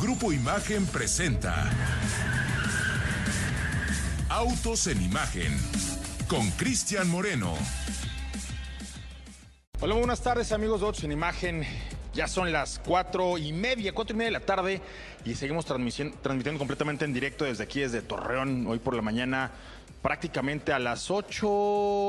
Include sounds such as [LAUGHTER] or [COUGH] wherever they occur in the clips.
Grupo Imagen presenta Autos en Imagen con Cristian Moreno. Hola, buenas tardes amigos de Autos en Imagen. Ya son las cuatro y media, cuatro y media de la tarde y seguimos transmitiendo completamente en directo desde aquí, desde Torreón, hoy por la mañana. Prácticamente a las ocho,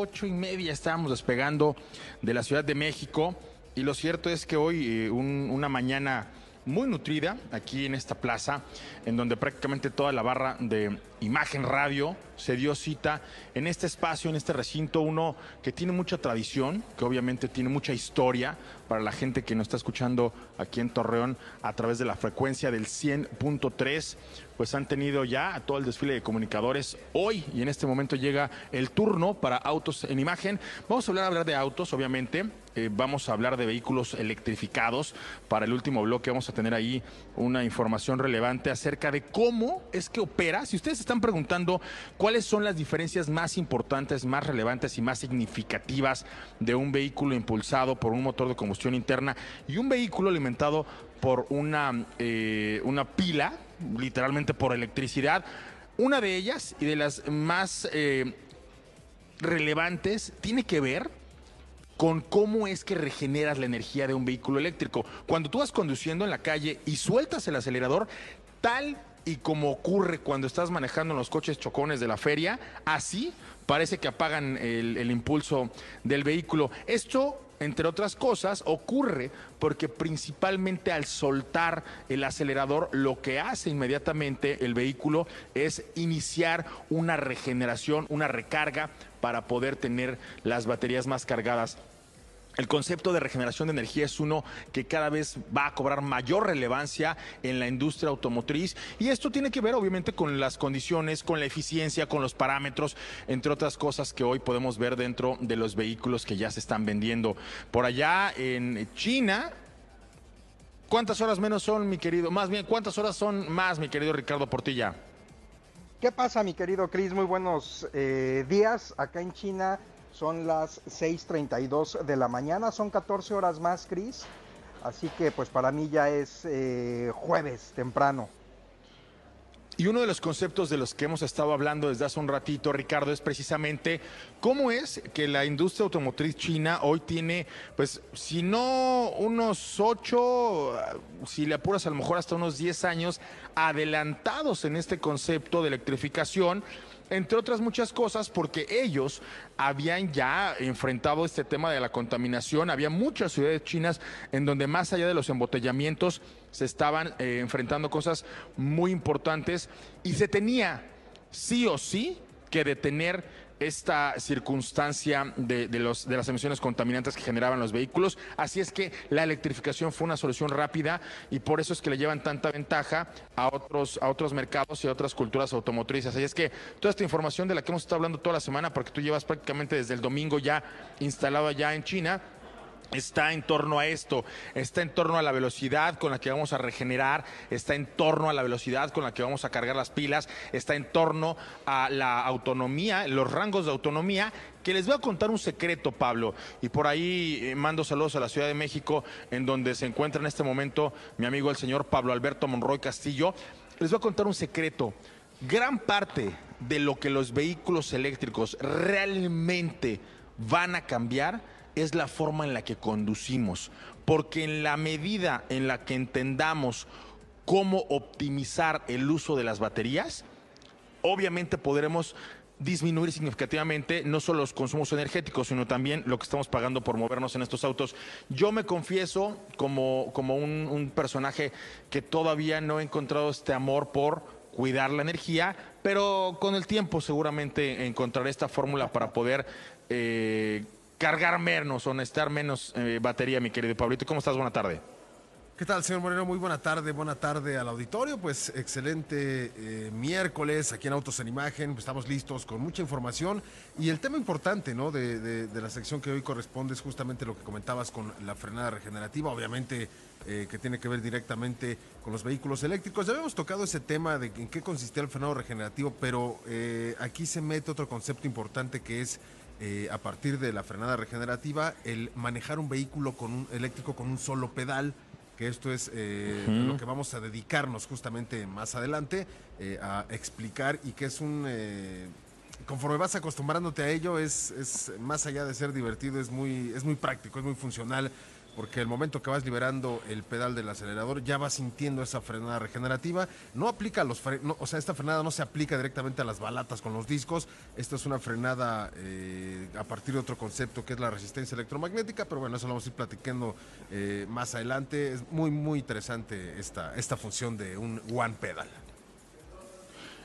ocho y media estábamos despegando de la Ciudad de México y lo cierto es que hoy eh, un- una mañana muy nutrida aquí en esta plaza, en donde prácticamente toda la barra de Imagen Radio se dio cita en este espacio, en este recinto, uno que tiene mucha tradición, que obviamente tiene mucha historia para la gente que nos está escuchando aquí en Torreón a través de la frecuencia del 100.3, pues han tenido ya todo el desfile de comunicadores. Hoy y en este momento llega el turno para autos en imagen. Vamos a hablar, de autos, obviamente. Eh, vamos a hablar de vehículos electrificados. Para el último bloque vamos a tener ahí una información relevante acerca de cómo es que opera. Si ustedes están preguntando cuáles son las diferencias más importantes, más relevantes y más significativas de un vehículo impulsado por un motor de combustión interna y un vehículo alimentado por una, eh, una pila, literalmente por electricidad, una de ellas y de las más eh, relevantes tiene que ver con cómo es que regeneras la energía de un vehículo eléctrico. Cuando tú vas conduciendo en la calle y sueltas el acelerador, tal y como ocurre cuando estás manejando los coches chocones de la feria, así parece que apagan el impulso del vehículo. Esto, entre otras cosas, ocurre porque principalmente al soltar el acelerador, lo que hace inmediatamente el vehículo es iniciar una regeneración, una recarga para poder tener las baterías más cargadas el concepto de regeneración de energía es uno que cada vez va a cobrar mayor relevancia en la industria automotriz y esto tiene que ver obviamente con las condiciones, con la eficiencia, con los parámetros, entre otras cosas que hoy podemos ver dentro de los vehículos que ya se están vendiendo. Por allá en China, ¿cuántas horas menos son, mi querido? Más bien, ¿cuántas horas son más, mi querido Ricardo Portilla? ¿Qué pasa, mi querido Chris? Muy buenos eh, días. Acá en China son las 6.32 de la mañana, son 14 horas más, Chris. Así que pues para mí ya es eh, jueves temprano. Y uno de los conceptos de los que hemos estado hablando desde hace un ratito, Ricardo, es precisamente cómo es que la industria automotriz china hoy tiene, pues, si no unos ocho, si le apuras a lo mejor hasta unos 10 años adelantados en este concepto de electrificación entre otras muchas cosas, porque ellos habían ya enfrentado este tema de la contaminación. Había muchas ciudades chinas en donde más allá de los embotellamientos se estaban eh, enfrentando cosas muy importantes y se tenía sí o sí que detener esta circunstancia de, de, los, de las emisiones contaminantes que generaban los vehículos. Así es que la electrificación fue una solución rápida y por eso es que le llevan tanta ventaja a otros, a otros mercados y a otras culturas automotrices. Así es que toda esta información de la que hemos estado hablando toda la semana, porque tú llevas prácticamente desde el domingo ya instalado allá en China, está en torno a esto, está en torno a la velocidad con la que vamos a regenerar, está en torno a la velocidad con la que vamos a cargar las pilas, está en torno a la autonomía, los rangos de autonomía, que les voy a contar un secreto, Pablo, y por ahí eh, mando saludos a la Ciudad de México, en donde se encuentra en este momento mi amigo el señor Pablo Alberto Monroy Castillo. Les voy a contar un secreto. Gran parte de lo que los vehículos eléctricos realmente van a cambiar es la forma en la que conducimos, porque en la medida en la que entendamos cómo optimizar el uso de las baterías, obviamente podremos disminuir significativamente no solo los consumos energéticos, sino también lo que estamos pagando por movernos en estos autos. Yo me confieso como, como un, personaje que todavía no he encontrado este amor por cuidar la energía, pero con el tiempo seguramente encontraré esta fórmula para poder eh, cargar menos o menos eh, batería, mi querido Pablito. ¿Cómo estás? Buena tarde. ¿Qué tal, señor Moreno? Muy buena tarde, buena tarde al auditorio. Pues excelente eh, miércoles aquí en Autos en Imagen. Estamos listos con mucha información. Y el tema importante ¿no? De, la sección que hoy corresponde es justamente lo que comentabas con la frenada regenerativa. Obviamente eh, que tiene que ver directamente con los vehículos eléctricos. Ya habíamos tocado ese tema de en qué consistía el frenado regenerativo, pero aquí se mete otro concepto importante que es a partir de la frenada regenerativa, el manejar un vehículo con un, eléctrico con un solo pedal que esto es eh, lo que vamos a dedicarnos justamente más adelante eh, a explicar y que es un... Eh, conforme vas acostumbrándote a ello, es, es más allá de ser divertido, es muy, es muy práctico, es muy funcional porque el momento que vas liberando el pedal del acelerador ya vas sintiendo esa frenada regenerativa. No aplica a los o sea, esta frenada no se aplica directamente a las balatas con los discos. Esta es una frenada eh, a partir de otro concepto que es la resistencia electromagnética, pero bueno, eso lo vamos a ir platicando eh, más adelante. Es muy, muy interesante esta, esta función de un one pedal.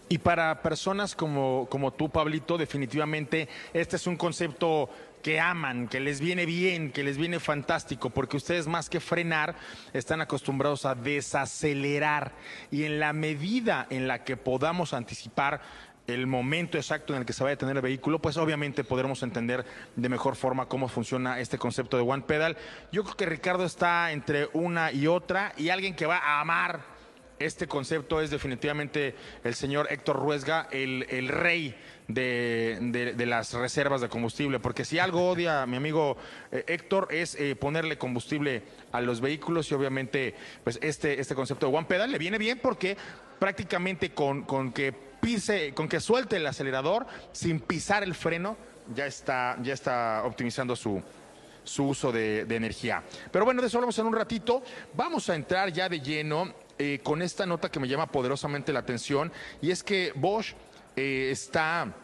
Y para personas como, como tú, Pablito, definitivamente este es un concepto que aman, que les viene bien, que les viene fantástico, porque ustedes más que frenar están acostumbrados a desacelerar. Y en la medida en la que podamos anticipar el momento exacto en el que se vaya a tener el vehículo, pues obviamente podremos entender de mejor forma cómo funciona este concepto de One Pedal. Yo creo que Ricardo está entre una y otra y alguien que va a amar este concepto es definitivamente el señor Héctor Ruesga, el, el rey de, las reservas de combustible, porque si algo odia mi amigo eh, Héctor es eh, ponerle combustible a los vehículos y obviamente pues este, este concepto de One Pedal le viene bien porque prácticamente con, con que pise, con que suelte el acelerador sin pisar el freno, ya está, ya está optimizando su, su uso de, de, energía. Pero bueno, de eso hablamos en un ratito. Vamos a entrar ya de lleno eh, con esta nota que me llama poderosamente la atención y es que Bosch eh, está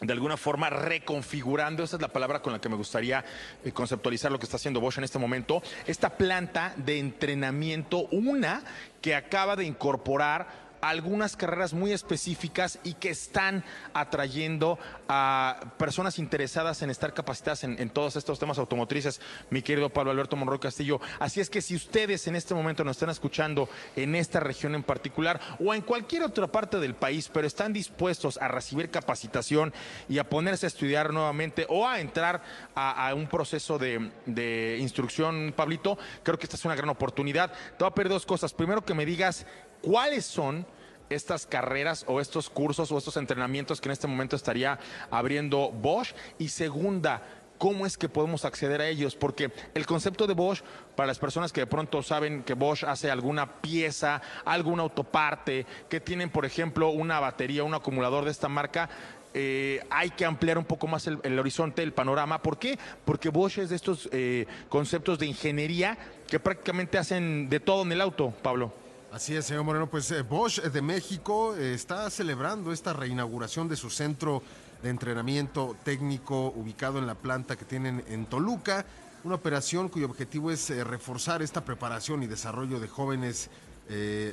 de alguna forma reconfigurando, esa es la palabra con la que me gustaría eh, conceptualizar lo que está haciendo Bosch en este momento, esta planta de entrenamiento, una que acaba de incorporar algunas carreras muy específicas y que están atrayendo a personas interesadas en estar capacitadas en, todos estos temas automotrices, mi querido Pablo Alberto Monroy Castillo. Así es que si ustedes en este momento nos están escuchando en esta región en particular o en cualquier otra parte del país, pero están dispuestos a recibir capacitación y a ponerse a estudiar nuevamente o a entrar a, un proceso de, de instrucción, Pablito, creo que esta es una gran oportunidad. Te voy a pedir dos cosas. Primero que me digas cuáles son estas carreras o estos cursos o estos entrenamientos que en este momento estaría abriendo Bosch. Y segunda, cómo es que podemos acceder a ellos, porque el concepto de Bosch, para las personas que de pronto saben que Bosch hace alguna pieza, alguna autoparte, que tienen, por ejemplo, una batería, un acumulador de esta marca, eh, hay que ampliar un poco más el, horizonte, el panorama. ¿Por qué? Porque Bosch es de estos eh, conceptos de ingeniería que prácticamente hacen de todo en el auto, Pablo. Así es, señor Moreno. Pues eh, Bosch de México eh, está celebrando esta reinauguración de su centro de entrenamiento técnico ubicado en la planta que tienen en Toluca. Una operación cuyo objetivo es eh, reforzar esta preparación y desarrollo de jóvenes,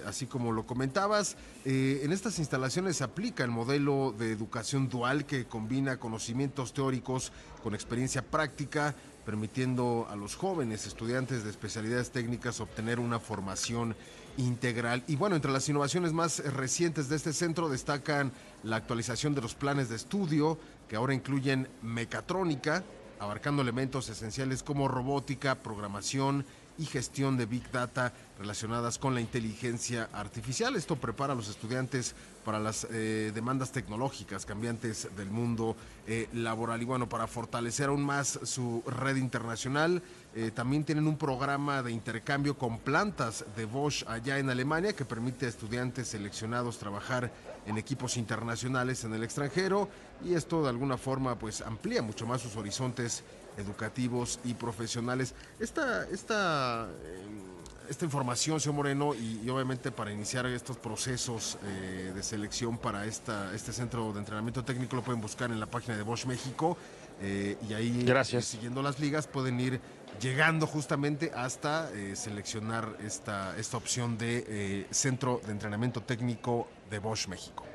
así como lo comentabas. en estas instalaciones se aplica el modelo de educación dual que combina conocimientos teóricos con experiencia práctica permitiendo a los jóvenes estudiantes de especialidades técnicas obtener una formación integral. Y bueno, entre las innovaciones más recientes de este centro destacan la actualización de los planes de estudio, que ahora incluyen mecatrónica, abarcando elementos esenciales como robótica, programación y gestión de Big Data relacionadas con la inteligencia artificial. Esto prepara a los estudiantes para las eh, demandas tecnológicas cambiantes del mundo eh, laboral. Y bueno, para fortalecer aún más su red internacional, eh, también tienen un programa de intercambio con plantas de Bosch allá en Alemania que permite a estudiantes seleccionados trabajar en equipos internacionales en el extranjero y esto de alguna forma pues amplía mucho más sus horizontes educativos y profesionales. Esta, esta, eh, esta información, señor Moreno, y, obviamente para iniciar estos procesos eh, de selección para esta, este centro de entrenamiento técnico lo pueden buscar en la página de Bosch México y ahí Gracias. siguiendo las ligas pueden ir llegando justamente hasta eh, seleccionar esta, esta opción de eh, Centro de Entrenamiento Técnico de Bosch México.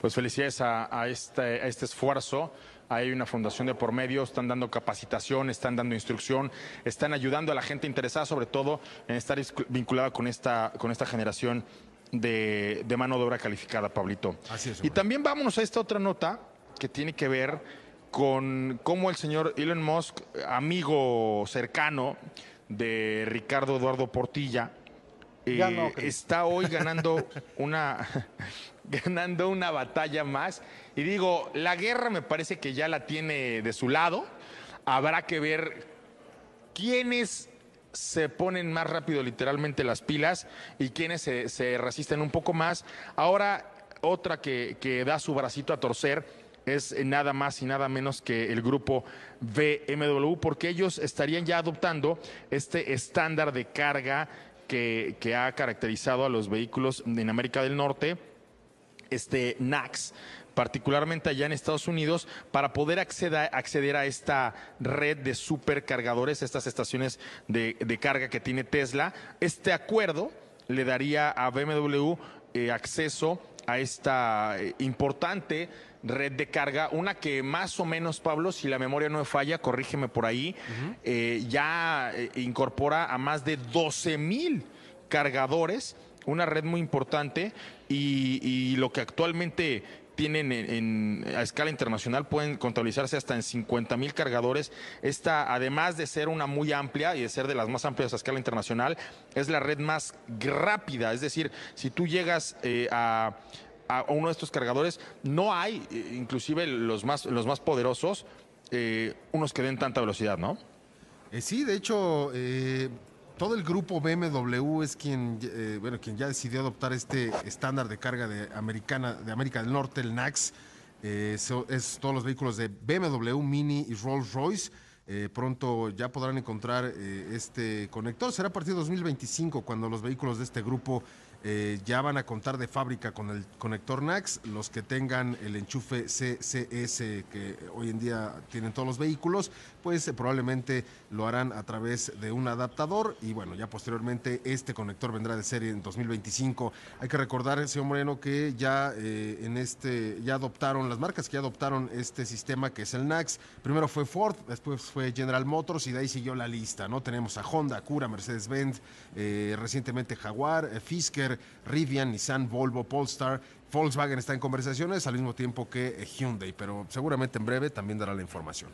Pues felicidades a, este, a este esfuerzo hay una fundación de por medio, están dando capacitación, están dando instrucción, están ayudando a la gente interesada sobre todo en estar vinculada con esta, con esta generación de, de mano de obra calificada, Pablito. Así es, y también vámonos a esta otra nota que tiene que ver con cómo el señor Elon Musk, amigo cercano de Ricardo Eduardo Portilla, no, eh, está hoy ganando [LAUGHS] una, [LAUGHS] ganando una batalla más. Y digo, la guerra me parece que ya la tiene de su lado. Habrá que ver quiénes se ponen más rápido literalmente las pilas y quiénes se, se resisten un poco más. Ahora, otra que, que da su bracito a torcer es nada más y nada menos que el grupo BMW, porque ellos estarían ya adoptando este estándar de carga que, que ha caracterizado a los vehículos en América del Norte este NAX, particularmente allá en Estados Unidos, para poder acceder a esta red de supercargadores, estas estaciones de, de carga que tiene Tesla. Este acuerdo le daría a BMW eh, acceso a esta eh, importante red de carga, una que más o menos, Pablo, si la memoria no me falla, corrígeme por ahí, eh, ya incorpora a más de 12 mil cargadores, una red muy importante y, y lo que actualmente tienen en, a escala internacional pueden contabilizarse hasta en 50 mil cargadores. Esta, además de ser una muy amplia y de ser de las más amplias a escala internacional, es la red más rápida. Es decir, si tú llegas eh, a, uno de estos cargadores, no hay, eh, inclusive los más, los más poderosos, eh, unos que den tanta velocidad, ¿no? Sí, de hecho, todo el grupo BMW es quien, eh, bueno, quien ya decidió adoptar este estándar de carga de, americana, de América del Norte, el NAX. Eh, es todos los vehículos de BMW, Mini y Rolls Royce. Eh, pronto ya podrán encontrar este conector. Será a partir de 2025 cuando los vehículos de este grupo eh, ya van a contar de fábrica con el conector NAX. Los que tengan el enchufe CCS que hoy en día tienen todos los vehículos, pues eh, probablemente lo harán a través de un adaptador y bueno, ya posteriormente este conector vendrá de serie en 2025. Hay que recordar, señor Moreno, que ya eh, en este, ya adoptaron, las marcas que ya adoptaron este sistema que es el NAX, primero fue Ford, después fue General Motors y de ahí siguió la lista, ¿no? Tenemos a Honda, Cura, Mercedes-Benz, recientemente Jaguar, eh, Rivian, Nissan, Volvo, Polestar. Volkswagen está en conversaciones al mismo tiempo que eh, Hyundai, pero seguramente en breve también dará la información.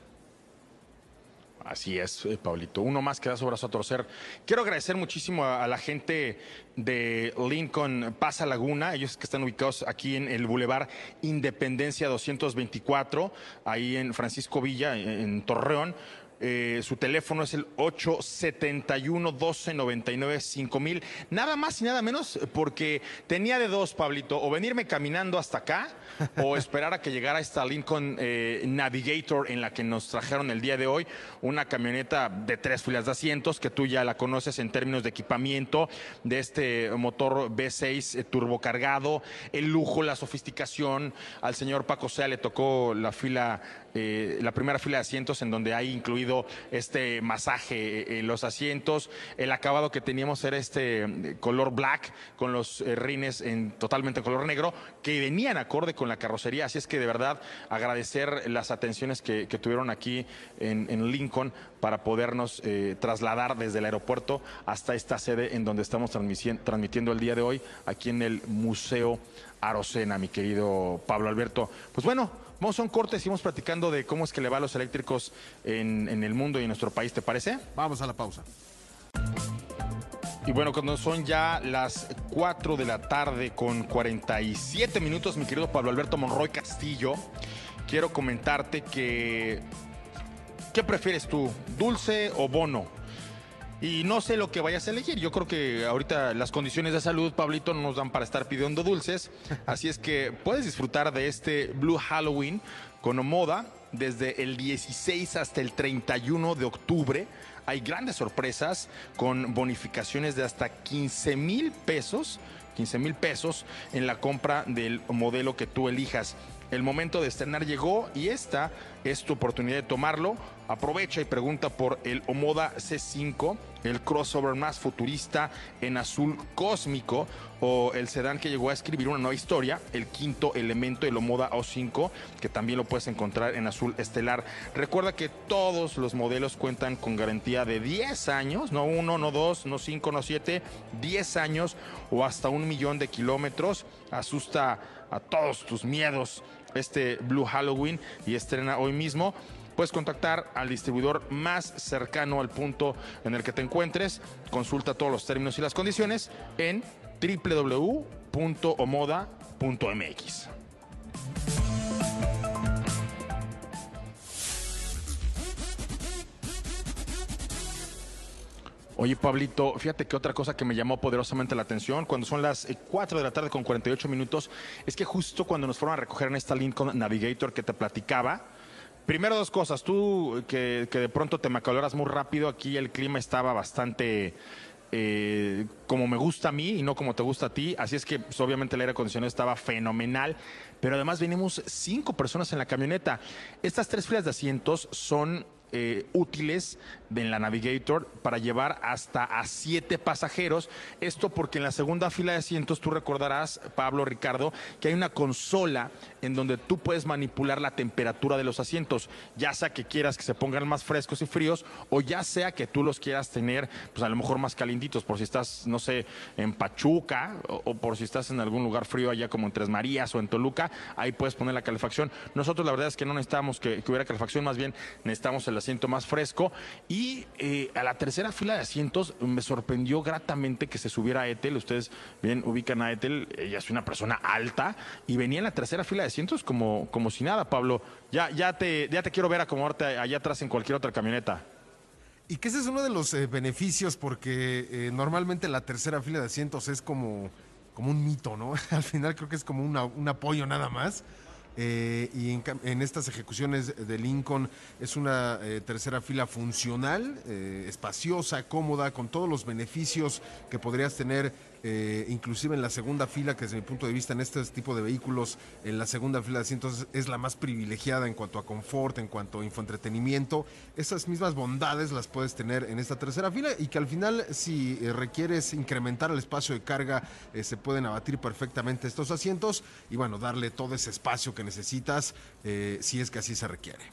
Así es, eh, Pablito. Uno más que da su brazo a torcer. Quiero agradecer muchísimo a, la gente de Lincoln Pasa Laguna, ellos que están ubicados aquí en el Boulevard Independencia 224, ahí en Francisco Villa, en Torreón. Eh, su teléfono es el 871-1299-5000. Nada más y nada menos porque tenía de dos, Pablito, o venirme caminando hasta acá o [LAUGHS] esperar a que llegara esta Lincoln eh, Navigator en la que nos trajeron el día de hoy. Una camioneta de tres filas de asientos que tú ya la conoces en términos de equipamiento, de este motor V6 eh, turbocargado, el lujo, la sofisticación. Al señor Paco Sea le tocó la fila eh, la primera fila de asientos en donde hay incluido este masaje eh, en los asientos. El acabado que teníamos era este eh, color black con los eh, rines en totalmente color negro que venían acorde con la carrocería. Así es que de verdad agradecer las atenciones que, tuvieron aquí en, en Lincoln para podernos eh, trasladar desde el aeropuerto hasta esta sede en donde estamos transmitiendo el día de hoy aquí en el Museo Arocena, mi querido Pablo Alberto. Pues bueno, vamos a un corte, seguimos platicando de cómo es que le va a los eléctricos en, en el mundo y en nuestro país, ¿te parece? Vamos a la pausa. Y bueno, cuando son ya las 4 de la tarde con 47 minutos, mi querido Pablo Alberto Monroy Castillo, quiero comentarte que... ¿Qué prefieres tú, dulce o bono? Y no sé lo que vayas a elegir. Yo creo que ahorita las condiciones de salud, Pablito, no nos dan para estar pidiendo dulces. [LAUGHS] Así es que puedes disfrutar de este Blue Halloween con Omoda desde el 16 hasta el 31 de octubre. Hay grandes sorpresas con bonificaciones de hasta 15 mil pesos. 15 mil pesos en la compra del modelo que tú elijas. El momento de estrenar llegó y esta es tu oportunidad de tomarlo. Aprovecha y pregunta por el Omoda C5, el crossover más futurista en azul cósmico o el sedán que llegó a escribir una nueva historia, el quinto elemento, el Omoda O5, que también lo puedes encontrar en azul estelar. Recuerda que todos los modelos cuentan con garantía de 10 años, no uno, no dos, no cinco, no siete, 10 años o hasta un millón de kilómetros. Asusta a todos tus miedos este Blue Halloween y estrena hoy mismo puedes contactar al distribuidor más cercano al punto en el que te encuentres. Consulta todos los términos y las condiciones en www.omoda.mx. Oye, Pablito, fíjate que otra cosa que me llamó poderosamente la atención cuando son las 4 eh, de la tarde con 48 minutos es que justo cuando nos fueron a recoger en esta Lincoln Navigator que te platicaba, primero dos cosas. Tú que, que de pronto te macaloras muy rápido, aquí el clima estaba bastante eh, como me gusta a mí y no como te gusta a ti. Así es que pues, obviamente el aire acondicionado estaba fenomenal. Pero además venimos cinco personas en la camioneta. Estas tres filas de asientos son eh, útiles de la Navigator para llevar hasta a siete pasajeros. Esto porque en la segunda fila de asientos tú recordarás, Pablo Ricardo, que hay una consola en donde tú puedes manipular la temperatura de los asientos, ya sea que quieras que se pongan más frescos y fríos o ya sea que tú los quieras tener, pues a lo mejor más calientitos, por si estás, no sé, en Pachuca o, por si estás en algún lugar frío allá como en Tres Marías o en Toluca, ahí puedes poner la calefacción. Nosotros la verdad es que no necesitamos que, que hubiera calefacción, más bien necesitamos el asiento más fresco y eh, a la tercera fila de asientos me sorprendió gratamente que se subiera a Ethel. Ustedes bien ubican a Ethel, ella es una persona alta y venía en la tercera fila de asientos como, como si nada, Pablo. Ya, ya, te, ya te quiero ver acomodarte allá atrás en cualquier otra camioneta. Y que ese es uno de los eh, beneficios porque eh, normalmente la tercera fila de asientos es como, como un mito, ¿no? [LAUGHS] Al final creo que es como un apoyo nada más. Eh, y en, estas ejecuciones de Lincoln es una eh, tercera fila funcional, eh, espaciosa, cómoda, con todos los beneficios que podrías tener eh, inclusive en la segunda fila, que desde mi punto de vista en este tipo de vehículos, en la segunda fila de asientos es la más privilegiada en cuanto a confort, en cuanto a infoentretenimiento. Esas mismas bondades las puedes tener en esta tercera fila y que al final si eh, requieres incrementar el espacio de carga, eh, se pueden abatir perfectamente estos asientos y bueno, darle todo ese espacio que necesitas si es que así se requiere.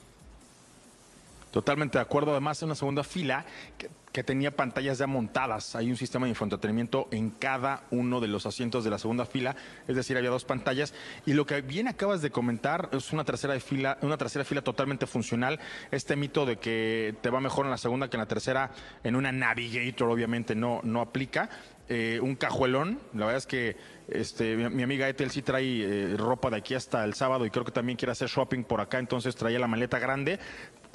Totalmente de acuerdo. Además, en una segunda fila que, tenía pantallas ya montadas. Hay un sistema de infoentretenimiento en cada uno de los asientos de la segunda fila. Es decir, había dos pantallas. Y lo que bien acabas de comentar es una tercera fila, una tercera fila totalmente funcional. Este mito de que te va mejor en la segunda que en la tercera, en una Navigator, obviamente no, no aplica. Eh, un cajuelón. La verdad es que este, mi, amiga Ethel sí trae eh, ropa de aquí hasta el sábado y creo que también quiere hacer shopping por acá, entonces traía la maleta grande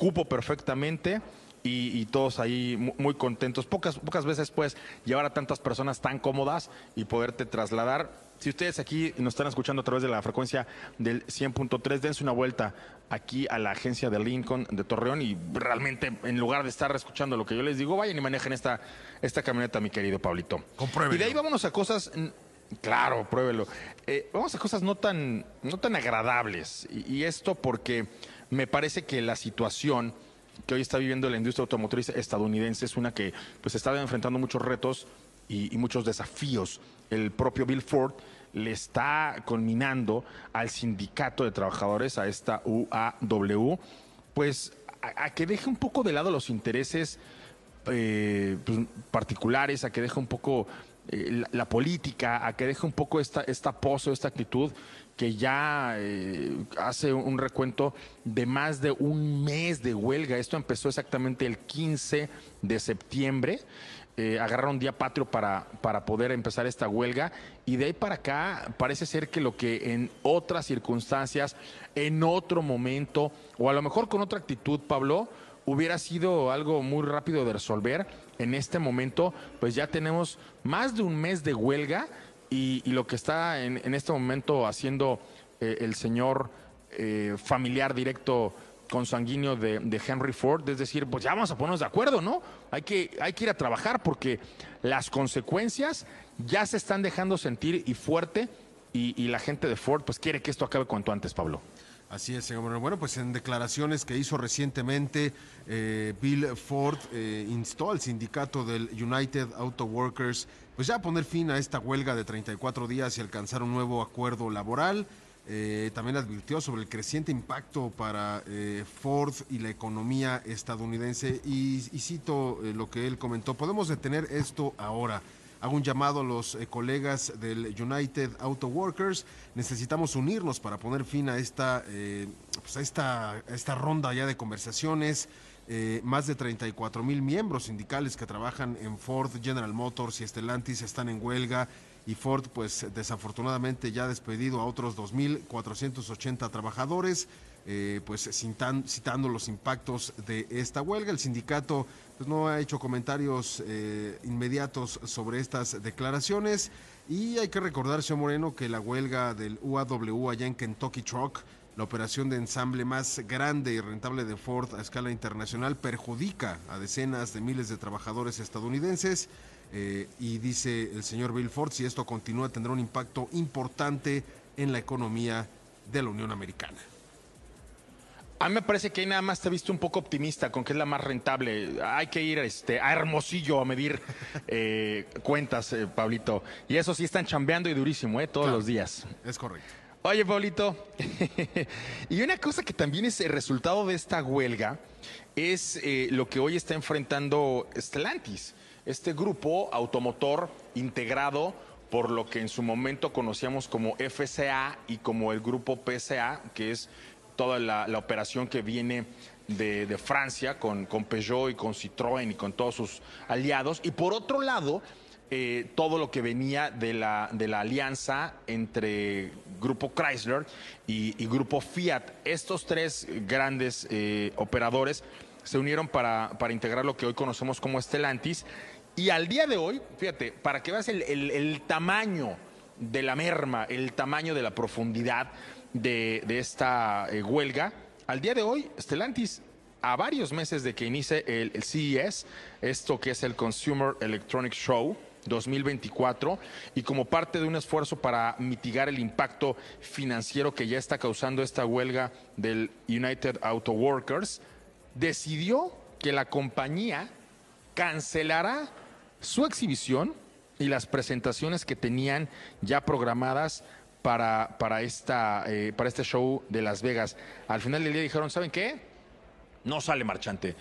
cupo perfectamente. Y, todos ahí muy, contentos. Pocas, pocas veces puedes llevar a tantas personas tan cómodas y poderte trasladar. Si ustedes aquí nos están escuchando a través de la frecuencia del 100.3, dense una vuelta aquí a la agencia de Lincoln de Torreón y realmente en lugar de estar escuchando lo que yo les digo, vayan y manejen esta, esta camioneta, mi querido Pablito. Y de ahí vámonos a cosas Claro, pruébelo. Eh, vamos a cosas no tan, no tan agradables. y, esto porque me parece que la situación que hoy está viviendo la industria automotriz estadounidense es una que pues está enfrentando muchos retos y, muchos desafíos. El propio Bill Ford le está conminando al sindicato de trabajadores, a esta UAW, pues a, que deje un poco de lado los intereses eh, pues, particulares, a que deje un poco eh, la, política, a que deje un poco esta, esta pozo, esta actitud que ya eh, hace un recuento de más de un mes de huelga. Esto empezó exactamente el 15 de septiembre. Eh, agarraron día patrio para, para poder empezar esta huelga y de ahí para acá parece ser que lo que en otras circunstancias, en otro momento o a lo mejor con otra actitud, Pablo, hubiera sido algo muy rápido de resolver, en este momento pues ya tenemos más de un mes de huelga y, lo que está en, este momento haciendo eh, el señor eh, familiar directo consanguíneo de, de, Henry Ford, es decir, pues ya vamos a ponernos de acuerdo, ¿no? Hay que, hay que ir a trabajar porque las consecuencias ya se están dejando sentir y fuerte y, y la gente de Ford pues quiere que esto acabe cuanto antes, Pablo. Así es, señor. Bueno, pues en declaraciones que hizo recientemente, eh, Bill Ford eh, instó al sindicato del United Auto Workers, pues ya a poner fin a esta huelga de 34 días y alcanzar un nuevo acuerdo laboral. Eh, también advirtió sobre el creciente impacto para eh, Ford y la economía estadounidense y, y cito eh, lo que él comentó, podemos detener esto ahora. Hago un llamado a los eh, colegas del United Auto Workers. Necesitamos unirnos para poner fin a esta, eh, pues a esta, esta ronda ya de conversaciones. Eh, más de 34 mil miembros sindicales que trabajan en Ford, General Motors y Stellantis están en huelga y Ford pues desafortunadamente ya ha despedido a otros 2.480 trabajadores, pues citan- citando los impactos de esta huelga. El sindicato pues, no ha hecho comentarios eh, inmediatos sobre estas declaraciones y hay que recordar, señor Moreno, que la huelga del UAW allá en Kentucky Truck la operación de ensamble más grande y rentable de Ford a escala internacional perjudica a decenas de miles de trabajadores estadounidenses eh, y dice el señor Bill Ford, si esto continúa tendrá un impacto importante en la economía de la Unión Americana. A mí me parece que ahí nada más te viste un poco optimista con que es la más rentable. Hay que ir este, a Hermosillo a medir [LAUGHS] eh, cuentas, eh, Pablito. Y eso sí están chambeando y durísimo, ¿eh? Todos Claro. los días. Es correcto. Oye, Pablito, [LAUGHS] y una cosa que también es el resultado de esta huelga es eh, lo que hoy está enfrentando Stellantis, este grupo automotor integrado por lo que en su momento conocíamos como FCA y como el grupo PSA, que es toda la, operación que viene de, Francia con, Peugeot y con Citroën y con todos sus aliados. Y por otro lado, eh, todo lo que venía de la, de la alianza entre Grupo Chrysler y, Grupo Fiat. Estos tres grandes eh, operadores se unieron para, para integrar lo que hoy conocemos como Stellantis. Y al día de hoy, fíjate, para que veas el tamaño de la merma, el tamaño de la profundidad de, esta eh, huelga, al día de hoy, Stellantis a varios meses de que inicie el, el CES, esto que es el Consumer Electronics Show 2024, y como parte de un esfuerzo para mitigar el impacto financiero que ya está causando esta huelga del United Auto Workers, decidió que la compañía cancelará su exhibición y las presentaciones que tenían ya programadas para, para, esta, eh, para este show de Las Vegas. Al final del día dijeron, ¿saben qué? no sale marchante.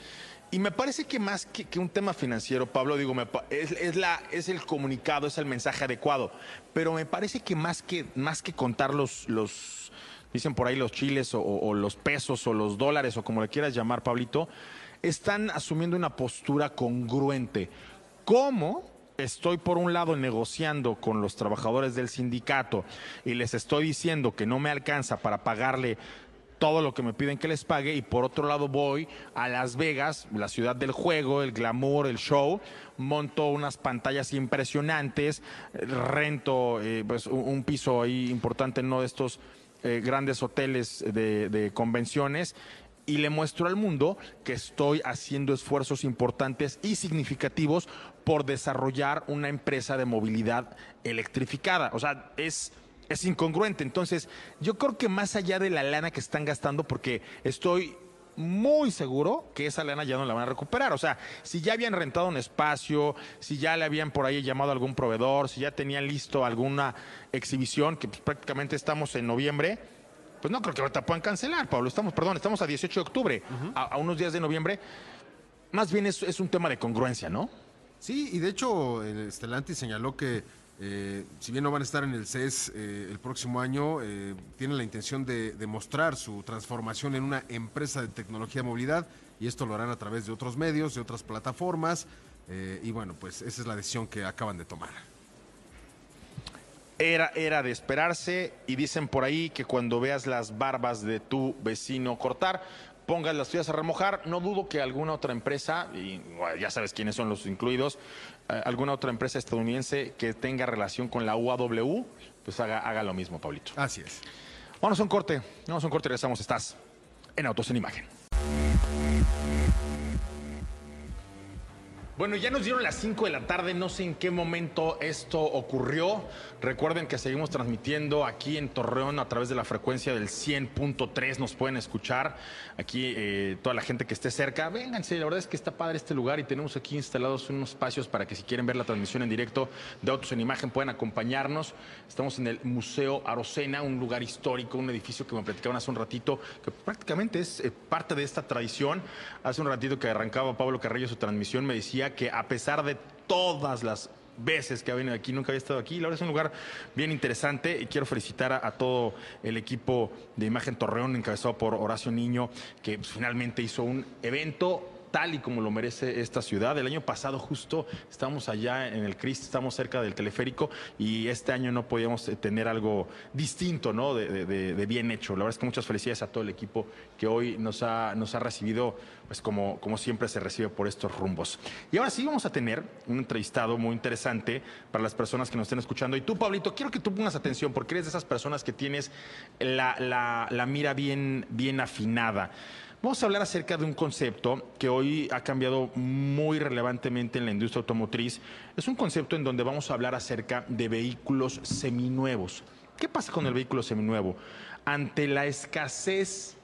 Y me parece que más que, un tema financiero, Pablo, digo, me es, la, es el comunicado, es el mensaje adecuado. Pero me parece que más que, más que contar los, los, dicen por ahí los chiles o los pesos o los dólares o como le quieras llamar, Pablito, están asumiendo una postura congruente. ¿Cómo? Estoy por un lado negociando con los trabajadores del sindicato y les estoy diciendo que no me alcanza para pagarle todo lo que me piden que les pague y por otro lado voy a Las Vegas, la ciudad del juego, el glamour, el show, monto unas pantallas impresionantes, rento eh, pues, un, piso ahí importante en uno de estos eh, grandes hoteles de convenciones y le muestro al mundo que estoy haciendo esfuerzos importantes y significativos por desarrollar una empresa de movilidad electrificada. O sea, es es incongruente. Entonces, yo creo que más allá de la lana que están gastando, porque estoy muy seguro que esa lana ya no la van a recuperar. O sea, si ya habían rentado un espacio, si ya le habían por ahí llamado a algún proveedor, si ya tenían listo alguna exhibición, que pues, prácticamente estamos en noviembre, pues no creo que ahorita puedan cancelar, Pablo. Estamos, perdón, estamos a 18 de octubre, a, a unos días de noviembre. Más bien es, es un tema de congruencia, ¿no? Sí, y de hecho, el Stellantis señaló que eh, si bien no van a estar en el CES eh, el próximo año, eh, tienen la intención de, mostrar su transformación en una empresa de tecnología de movilidad y esto lo harán a través de otros medios, de otras plataformas eh, y bueno, pues esa es la decisión que acaban de tomar. Era, era de esperarse y dicen por ahí que cuando veas las barbas de tu vecino cortar, pongas las tuyas a remojar. No dudo que alguna otra empresa, y bueno, ya sabes quiénes son los incluidos, eh, alguna otra empresa estadounidense que tenga relación con la UAW, pues haga, haga lo mismo, Pablito. Así es. Vamos a un corte, vamos a un corte y regresamos. Estás en Autos en Imagen. Bueno, ya nos dieron las 5 de la tarde, no sé en qué momento esto ocurrió. Recuerden que seguimos transmitiendo aquí en Torreón a través de la frecuencia del 100.3, nos pueden escuchar. Aquí eh, toda la gente que esté cerca, vénganse, la verdad es que está padre este lugar y tenemos aquí instalados unos espacios para que si quieren ver la transmisión en directo de Autos en Imagen puedan acompañarnos. Estamos en el Museo Arocena, un lugar histórico, un edificio que me platicaban hace un ratito, que prácticamente es eh, parte de esta tradición. Hace un ratito que arrancaba Pablo Carrillo su transmisión, me decía que a pesar de todas las veces que ha venido aquí, nunca había estado aquí. La verdad es un lugar bien interesante y quiero felicitar a, todo el equipo de Imagen Torreón, encabezado por Horacio Niño, que pues, finalmente hizo un evento tal y como lo merece esta ciudad. El año pasado justo estábamos allá en el Crist, estamos cerca del teleférico y este año no podíamos eh, tener algo distinto, ¿no? De, de- bien hecho. La verdad es que muchas felicidades a todo el equipo que hoy nos ha, nos ha recibido, pues como, como siempre se recibe por estos rumbos. Y ahora sí vamos a tener un entrevistado muy interesante para las personas que nos estén escuchando. Y tú, Pablito, quiero que tú pongas atención porque eres de esas personas que tienes la, la- la mira bien, bien afinada. Vamos a hablar acerca de un concepto que hoy ha cambiado muy relevantemente en la industria automotriz. Es un concepto en donde vamos a hablar acerca de vehículos seminuevos. ¿Qué pasa con el vehículo seminuevo? Ante la escasez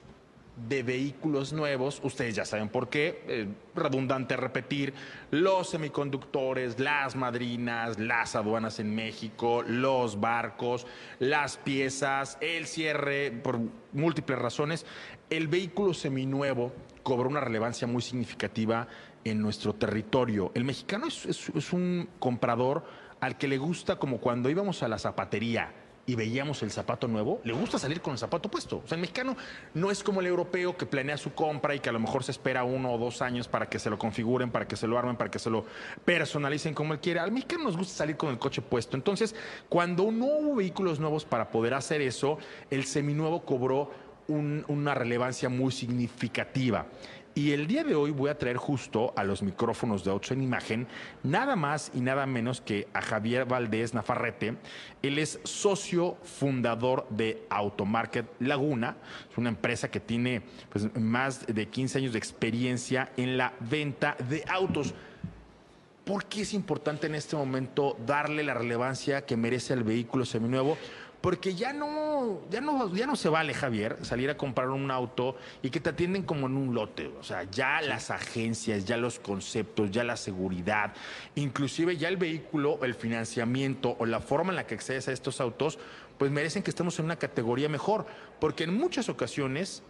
de vehículos nuevos, ustedes ya saben por qué, eh, redundante repetir, los semiconductores, las madrinas, las aduanas en México, los barcos, las piezas, el cierre, por múltiples razones, el vehículo seminuevo cobró una relevancia muy significativa en nuestro territorio. El mexicano es, es- es un comprador al que le gusta como cuando íbamos a la zapatería y veíamos el zapato nuevo, le gusta salir con el zapato puesto. O sea, el mexicano no es como el europeo que planea su compra y que a lo mejor se espera uno o dos años para que se lo configuren, para que se lo armen, para que se lo personalicen como él quiere. Al mexicano nos gusta salir con el coche puesto. Entonces, cuando no hubo vehículos nuevos para poder hacer eso, el seminuevo cobró un- una relevancia muy significativa. Y el día de hoy voy a traer justo a los micrófonos de Autos en Imagen, nada más y nada menos que a Javier Valdés Nafarrete. Él es socio fundador de Automarket Laguna. Es una empresa que tiene pues, más de 15 años de experiencia en la venta de autos. ¿Por qué es importante en este momento darle la relevancia que merece al vehículo seminuevo? Porque ya no, ya no, ya no se vale, Javier, salir a comprar un auto y que te atienden como en un lote. O sea, ya las agencias, ya los conceptos, ya la seguridad, inclusive ya el vehículo, el financiamiento o la forma en la que accedes a estos autos, pues merecen que estemos en una categoría mejor. Porque en muchas ocasiones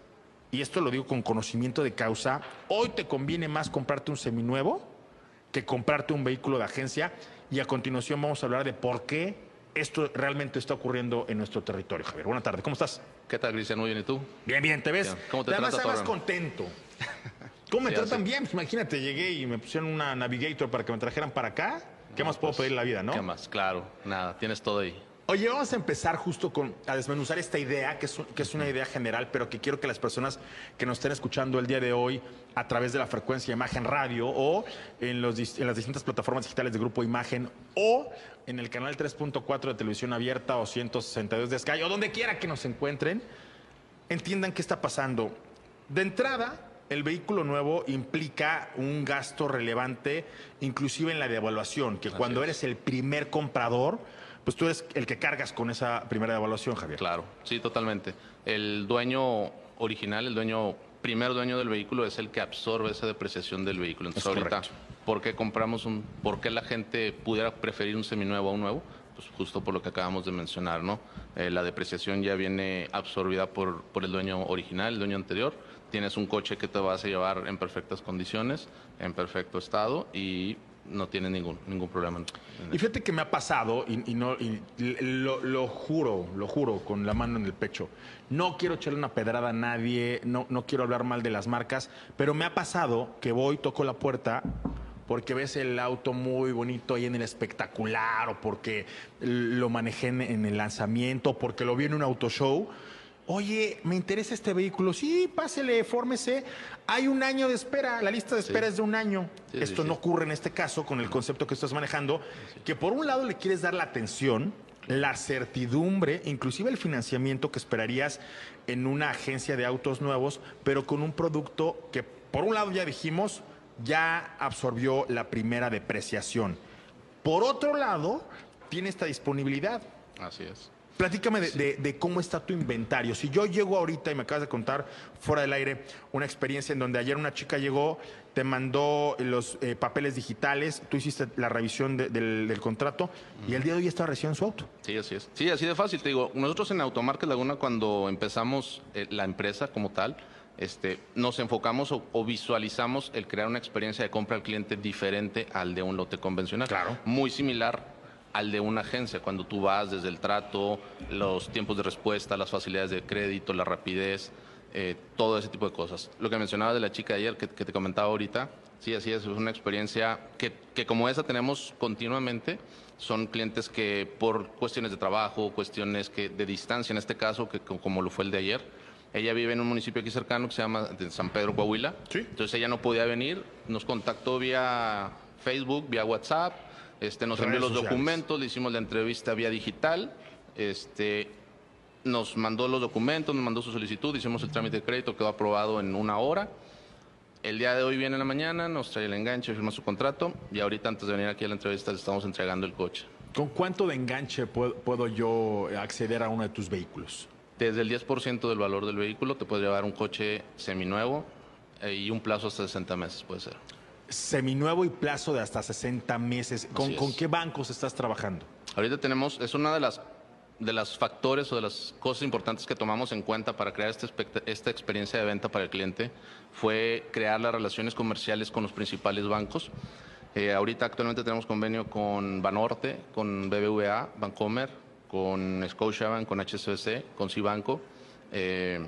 y esto lo digo con conocimiento de causa, hoy te conviene más comprarte un seminuevo que comprarte un vehículo de agencia y a continuación vamos a hablar de por qué esto realmente está ocurriendo en nuestro territorio. Javier, buenas tardes, ¿cómo estás? ¿Qué tal, Cristian? Muy bien, ¿y tú? Bien, bien, ¿te ves? Bien. ¿Cómo te Además, Torreón? contento. [LAUGHS] ¿Cómo me Sí, tratan bien? Pues imagínate, llegué y me pusieron una Navigator para que me trajeran para acá. ¿Qué No, más puedo pues, pedir en la vida, no? ¿Qué más? Claro, nada, tienes todo ahí. Oye, vamos a empezar justo con a desmenuzar esta idea, que es, un- que es una idea general, pero que quiero que las personas que nos estén escuchando el día de hoy a través de la frecuencia Imagen Radio o en, los, en las distintas plataformas digitales de Grupo Imagen o en el canal 3.4 de televisión abierta o 162 de Sky o donde quiera que nos encuentren, entiendan qué está pasando. De entrada, el vehículo nuevo implica un gasto relevante, inclusive en la devaluación, que cuando es. eres el primer comprador, pues tú eres el que cargas con esa primera devaluación, Javier. Claro, sí, totalmente. El dueño original, el dueño, primer dueño del vehículo es el que absorbe esa depreciación del vehículo. Entonces, Es ahorita, correcto. ¿por qué compramos un, por qué la gente pudiera preferir un seminuevo a un nuevo? Pues justo por lo que acabamos de mencionar, ¿no? Eh, la depreciación ya viene absorbida por, por el dueño original, el dueño anterior. Tienes un coche que te vas a llevar en perfectas condiciones, en perfecto estado y no tiene ningún, ningún problema. Y fíjate que me ha pasado, y, y no, y lo, lo juro, lo juro, con la mano en el pecho. No quiero echarle una pedrada a nadie, no, no quiero hablar mal de las marcas, pero me ha pasado que voy, toco la puerta, porque ves el auto muy bonito ahí en el espectacular, o porque lo manejé en, en el lanzamiento, o porque lo vi en un auto show. Oye, me interesa este vehículo. Sí, pásele, fórmese. Hay un año de espera. La lista de espera es de un año. Sí, Esto sí. no ocurre en este caso con el concepto que estás manejando, que por un lado le quieres dar la atención, la certidumbre, inclusive el financiamiento que esperarías en una agencia de autos nuevos, pero con un producto que por un lado ya dijimos ya absorbió la primera depreciación. Por otro lado, tiene esta disponibilidad. Así es. Platícame de, de- de cómo está tu inventario. Si yo llego ahorita y me acabas de contar fuera del aire una experiencia en donde ayer una chica llegó, te mandó los eh, papeles digitales, tú hiciste la revisión de- del, del contrato y el día de hoy está recién su auto. Sí, así es. Sí, así de fácil. Te digo, nosotros en Automarket Laguna, cuando empezamos eh, la empresa como tal, este, nos enfocamos o, o visualizamos el crear una experiencia de compra al cliente diferente al de un lote convencional. Claro. Muy similar al de una agencia, cuando tú vas desde el trato, los tiempos de respuesta, las facilidades de crédito, la rapidez, eh, todo ese tipo de cosas. Lo que mencionaba de la chica de ayer, que, que te comentaba ahorita, sí, así es, es una experiencia que, que como esa tenemos continuamente. Son clientes que por cuestiones de trabajo, cuestiones que de distancia, en este caso, que co- como lo fue el de ayer, ella vive en un municipio aquí cercano que se llama San Pedro, Coahuila. Sí. Entonces ella no podía venir, nos contactó vía Facebook, vía WhatsApp, este, nos envió los sociales. documentos, le hicimos la entrevista vía digital, este, nos mandó los documentos, nos mandó su solicitud, hicimos el trámite de crédito, quedó aprobado en una hora. El día de hoy viene en la mañana, nos trae el enganche, firma su contrato y ahorita antes de venir aquí a la entrevista le estamos entregando el coche. ¿Con cuánto de enganche puedo, puedo yo acceder a uno de tus vehículos? Desde el 10% del valor del vehículo te puedes llevar un coche seminuevo eh, y un plazo hasta 60 meses puede ser. Seminuevo y plazo de hasta 60 meses. ¿Con, con qué bancos estás trabajando? Ahorita tenemos, es una de las de los factores o de las cosas importantes que tomamos en cuenta para crear esta, expect- esta experiencia de venta para el cliente fue crear las relaciones comerciales con los principales bancos. Eh, ahorita actualmente tenemos convenio con Banorte, con BBVA, Bancomer, con Scotiabank, con HSBC, con Cibanco. Eh,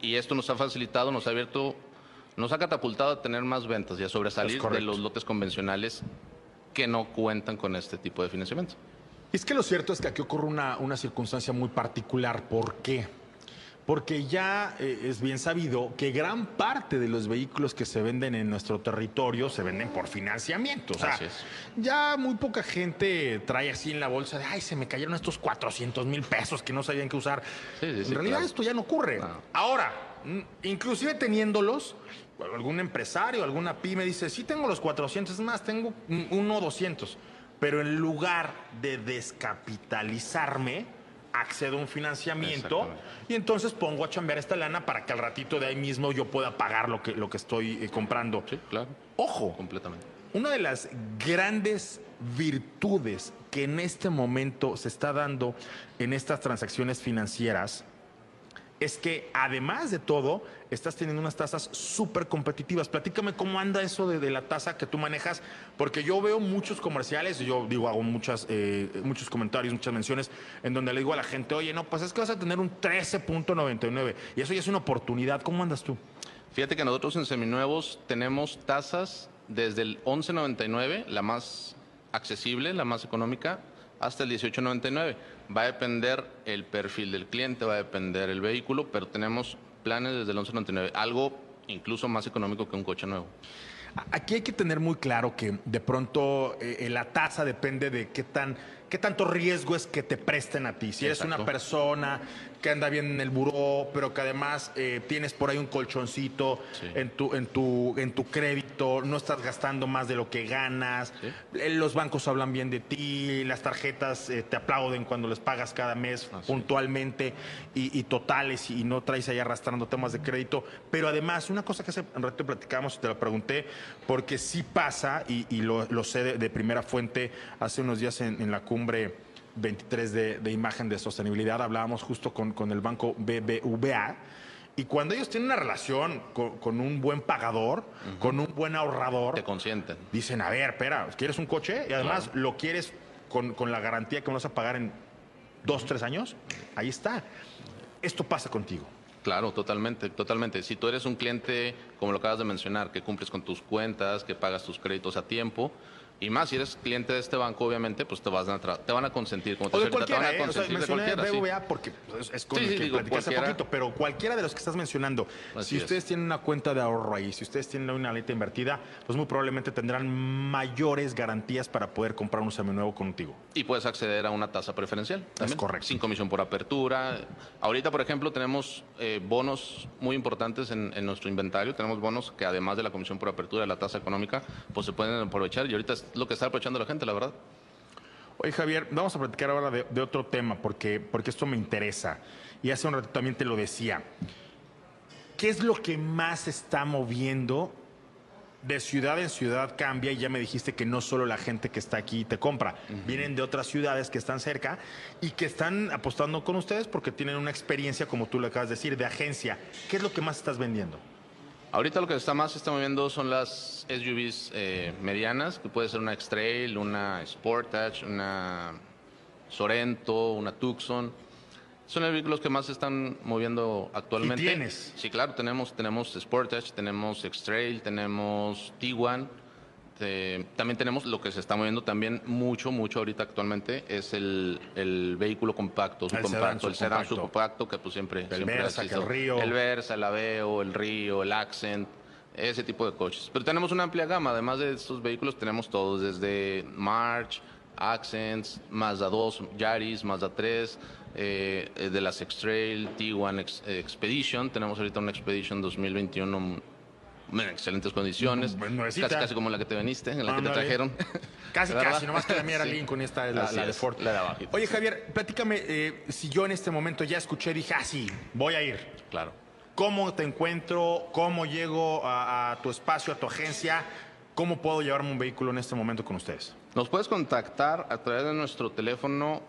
y esto nos ha facilitado, nos ha abierto, nos ha catapultado a tener más ventas y a sobresalir de los lotes convencionales que no cuentan con este tipo de financiamiento. Es que lo cierto es que aquí ocurre una, una circunstancia muy particular. ¿Por qué? Porque ya eh, es bien sabido que gran parte de los vehículos que se venden en nuestro territorio se venden por financiamiento. O sea, Así es. ya muy poca gente trae así en la bolsa de, ay, se me cayeron estos 400 mil pesos que no sabían qué usar. Sí, sí, sí, en realidad claro. esto ya no ocurre. No. Ahora, inclusive teniéndolos, algún empresario, alguna pyme dice, sí tengo los 400, es más, tengo un- uno 200, pero en lugar de descapitalizarme, accedo a un financiamiento y entonces pongo a chambear esta lana para que al ratito de ahí mismo yo pueda pagar lo que, lo que estoy eh, comprando. Sí, claro. Ojo, Completamente. una de las grandes virtudes que en este momento se está dando en estas transacciones financieras es que además de todo, estás teniendo unas tasas súper competitivas. Platícame cómo anda eso de, la tasa que tú manejas, porque yo veo muchos comerciales, yo digo, hago muchas, eh, muchos comentarios, muchas menciones, en donde le digo a la gente, oye, no, pues es que vas a tener un 13.99, y eso ya es una oportunidad. ¿Cómo andas tú? Fíjate que nosotros en seminuevos tenemos tasas desde el 11.99, la más accesible, la más económica, hasta el 18.99. Va a depender el perfil del cliente, va a depender el vehículo, pero tenemos planes desde el 11.99, algo incluso más económico que un coche nuevo. Aquí hay que tener muy claro que de pronto eh, la tasa depende de qué tan qué tanto riesgo es que te presten a ti. Si eres Exacto. una persona que anda bien en el buró, pero que además eh, tienes por ahí un colchoncito Sí. en tu en tu en tu crédito, no estás gastando más de lo que ganas. Sí. eh, Los bancos hablan bien de ti, las tarjetas eh, te aplauden cuando les pagas cada mes puntualmente y, y totales y no traes ahí arrastrando temas de crédito. Pero además, una cosa que hace un rato platicábamos y te la pregunté, porque sí pasa, y, y lo, lo sé de, de primera fuente, hace unos días en, en la cumbre 23 de, de imagen de sostenibilidad, hablábamos justo con, con el banco BBVA. Y cuando ellos tienen una relación con, con un buen pagador, con un buen ahorrador, Te consienten. dicen, a ver, espera, ¿quieres un coche? Y además lo quieres con, con la garantía que vas a pagar en dos, tres años. Ahí está. Esto pasa contigo. Claro, totalmente, totalmente. Si tú eres un cliente, como lo acabas de mencionar, que cumples con tus cuentas, que pagas tus créditos a tiempo, Y más, si eres cliente de este banco, obviamente, pues te, vas a te van a consentir. Como te O de van a ¿eh? O sea, consentir de mencioné sí. BBVA porque pues, es con Sí, el sí, que digo, cualquiera. poquito, pero cualquiera de los que estás mencionando, Así si es. ustedes tienen una cuenta de ahorro ahí, si ustedes tienen una aleta invertida, pues muy probablemente tendrán mayores garantías para poder comprar un seminuevo contigo. Y puedes acceder a una tasa preferencial. también, correcto. Sin comisión por apertura. Ahorita, por ejemplo, tenemos eh, bonos muy importantes en, nuestro inventario. Tenemos bonos que además de la comisión por apertura de la tasa económica, pues se pueden aprovechar. Y ahorita es lo que está aprovechando la gente, la verdad. Oye, Javier, vamos a platicar ahora de, de otro tema, porque, porque esto me interesa. Y hace un rato también te lo decía. ¿Qué es lo que más está moviendo de ciudad en ciudad cambia y ya me dijiste que no solo la gente que está aquí te compra, vienen de otras ciudades que están cerca y que están apostando con ustedes porque tienen una experiencia, como tú le acabas de decir, de agencia. ¿Qué es lo que más estás vendiendo? Ahorita lo que está más se está moviendo son las SUVs eh, medianas, que puede ser una X-Trail, una Sportage, una Sorento, una Tucson. Son los vehículos que más se están moviendo actualmente. ¿Y tienes? Sí, claro, tenemos, tenemos Sportage, tenemos X-Trail, tenemos Tiguan. También tenemos lo que se está moviendo también mucho, mucho ahorita actualmente, es el, el vehículo compacto, El subcompacto, el sedán subcompacto. que pues siempre... siempre ha Versa, que el. Río. El Versa, el Aveo, el Río, el Accent, ese tipo de coches. Pero tenemos una amplia gama, además de estos vehículos tenemos todos, desde March, Accents, Mazda 2, Yaris, Mazda 3, eh, eh, de las X-Trail, Tiguan Ex- Expedition, tenemos ahorita una Expedition 2021 mm, en excelentes condiciones, nuevecita. casi casi como la que te veniste, en la que te trajeron. [LAUGHS] Casi, ¿Verdad? casi, nomás que la mía era [LAUGHS] Sí. Lincoln y esta es la, la de Ford. la de abajito. Oye, Javier, platícame eh, si yo en este momento ya escuché, dije, ah, sí, voy a ir. Claro. ¿Cómo te encuentro? ¿Cómo llego a, a tu espacio, a tu agencia? ¿Cómo puedo llevarme un vehículo en este momento con ustedes? Nos puedes contactar a través de nuestro teléfono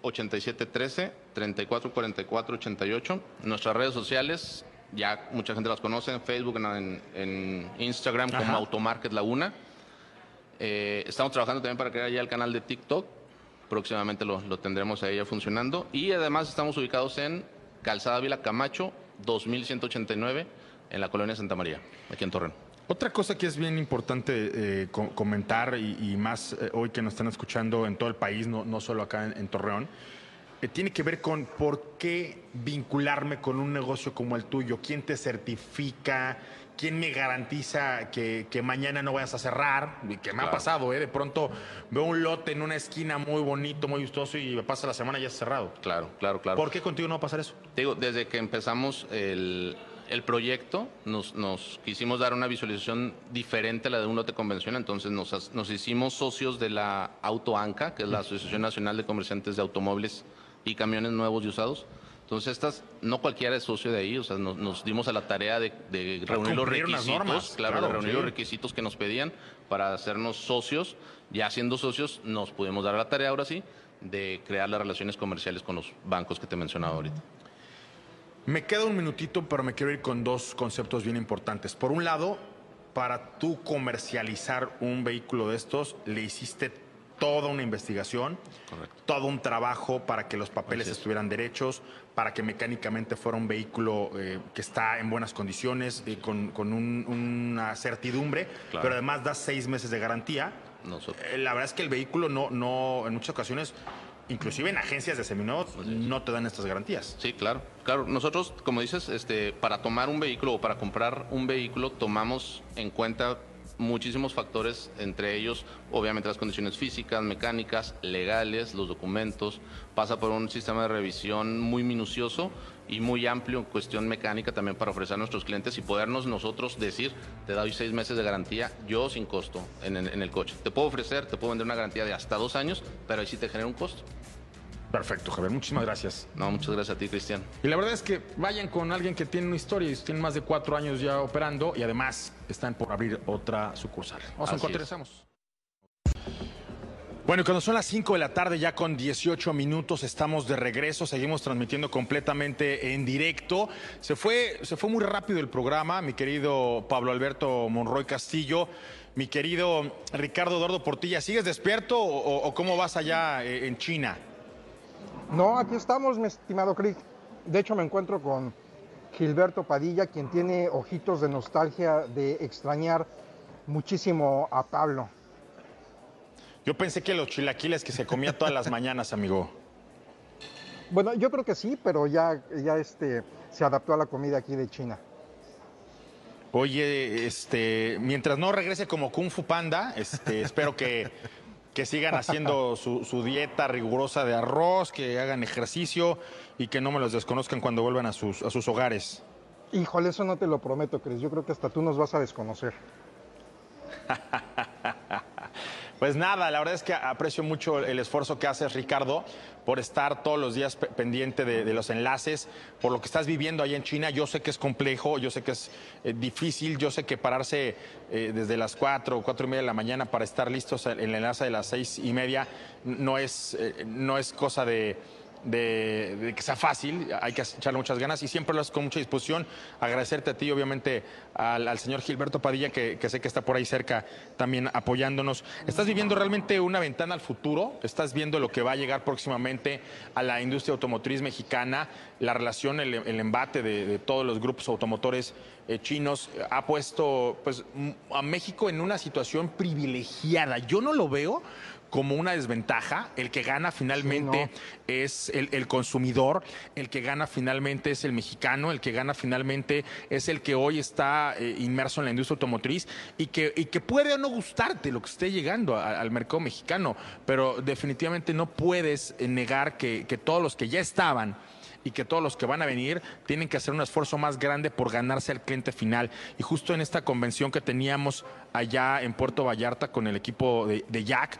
8713 344488. Nuestras redes sociales, ya mucha gente las conoce en Facebook, en, en Instagram como Ajá. Automarket Laguna. Eh, estamos trabajando también para crear ya el canal de TikTok. Próximamente lo, lo tendremos ahí ya funcionando. Y además estamos ubicados en Calzada Vila Camacho 2189 en la colonia Santa María, aquí en Torreón. Otra cosa que es bien importante eh, co- comentar y, y más eh, hoy que nos están escuchando en todo el país, no, no solo acá en, en Torreón, eh, tiene que ver con por qué vincularme con un negocio como el tuyo, quién te certifica, quién me garantiza que, que mañana no vayas a cerrar, y que me ha pasado, ¿eh? de pronto veo un lote en una esquina muy bonito, muy vistoso y me pasa la semana y ya está cerrado. Claro, claro, claro. ¿Por qué contigo no va a pasar eso? Te digo, desde que empezamos el, el proyecto, nos, nos quisimos dar una visualización diferente a la de un lote convencional, entonces nos, nos hicimos socios de la AutoANCA, que es la Asociación Nacional de Comerciantes de Automóviles y Camiones Nuevos y Usados. Entonces, estas, no cualquiera es socio de ahí, o sea, nos, nos dimos a la tarea de, de reunir los requisitos, normas, claro, claro, de reunir sí. los requisitos que nos pedían para hacernos socios. Ya siendo socios, nos pudimos dar a la tarea ahora sí de crear las relaciones comerciales con los bancos que te mencionaba ahorita. Me queda un minutito, pero me quiero ir con dos conceptos bien importantes. Por un lado, para tú comercializar un vehículo de estos, le hiciste toda una investigación, Correcto. todo un trabajo para que los papeles es. estuvieran derechos, para que mecánicamente fuera un vehículo eh, que está en buenas condiciones, eh, con, con un- una certidumbre, Claro. pero además da seis meses de garantía. Eh, La verdad es que el vehículo no, no, en muchas ocasiones, inclusive en agencias de seminuevos, no te dan estas garantías. Sí, claro. Claro, nosotros, como dices, este, para tomar un vehículo o para comprar un vehículo, tomamos en cuenta muchísimos factores, entre ellos, obviamente, las condiciones físicas, mecánicas, legales, los documentos. Pasa por un sistema de revisión muy minucioso y muy amplio en cuestión mecánica también para ofrecer a nuestros clientes y podernos nosotros decir, te doy seis meses de garantía, yo sin costo en, en- el coche. Te puedo ofrecer, te puedo vender una garantía de hasta dos años, pero ahí sí te genera un costo. Perfecto, Javier. Muchísimas gracias. No, muchas gracias a ti, Cristian. Y la verdad es que vayan con alguien que tiene una historia y tiene más de cuatro años ya operando y además están por abrir otra sucursal. Vamos a regresamos. Bueno, y cuando son las 5 de la tarde, ya con 18 minutos, estamos de regreso, seguimos transmitiendo completamente en directo. Se fue, se fue muy rápido el programa, mi querido Pablo Alberto Monroy Castillo, mi querido Ricardo Eduardo Portilla, ¿sigues despierto o, o- o cómo vas allá eh, en China? No, aquí estamos, mi estimado Craig. De hecho, me encuentro con Gilberto Padilla, quien tiene ojitos de nostalgia de extrañar muchísimo a Pablo. Yo pensé que los chilaquiles que se comía todas las mañanas, amigo. Bueno, yo creo que sí, pero ya, ya este, se adaptó a la comida aquí de China. Oye, este, mientras no regrese como Kung Fu Panda, este, espero que, que sigan haciendo [LAUGHS] su, su dieta rigurosa de arroz, que hagan ejercicio y que no me los desconozcan cuando vuelvan a sus, a sus hogares. Híjole, eso no te lo prometo, Cris. Yo creo que hasta tú nos vas a desconocer. [LAUGHS] Pues nada, la verdad es que aprecio mucho el esfuerzo que haces, Ricardo, por estar todos los días pe- pendiente de, los enlaces, por lo que estás viviendo ahí en China. Yo sé que es complejo, yo sé que es eh, difícil, yo sé que pararse eh, desde las 4 o 4 y media de la mañana para estar listos en el enlace de las 6 y media no es, eh, no es cosa de de, que sea fácil, hay que echarle muchas ganas y siempre lo haces con mucha disposición. Agradecerte a ti, obviamente, al, señor Gilberto Padilla, que, sé que está por ahí cerca también apoyándonos. Estás viviendo realmente una ventana al futuro, estás viendo lo que va a llegar próximamente a la industria automotriz mexicana, la relación, el, embate de, todos los grupos automotores eh, chinos ha puesto pues, a México en una situación privilegiada. Yo no lo veo como una desventaja. El que gana finalmente es el, el consumidor, el que gana finalmente es el mexicano, el que gana finalmente es el que hoy está eh, inmerso en la industria automotriz y que, y que puede o no gustarte lo que esté llegando a- al mercado mexicano, pero definitivamente no puedes eh, negar que, que todos los que ya estaban y que todos los que van a venir tienen que hacer un esfuerzo más grande por ganarse al cliente final. Y justo en esta convención que teníamos allá en Puerto Vallarta con el equipo de, de Jack,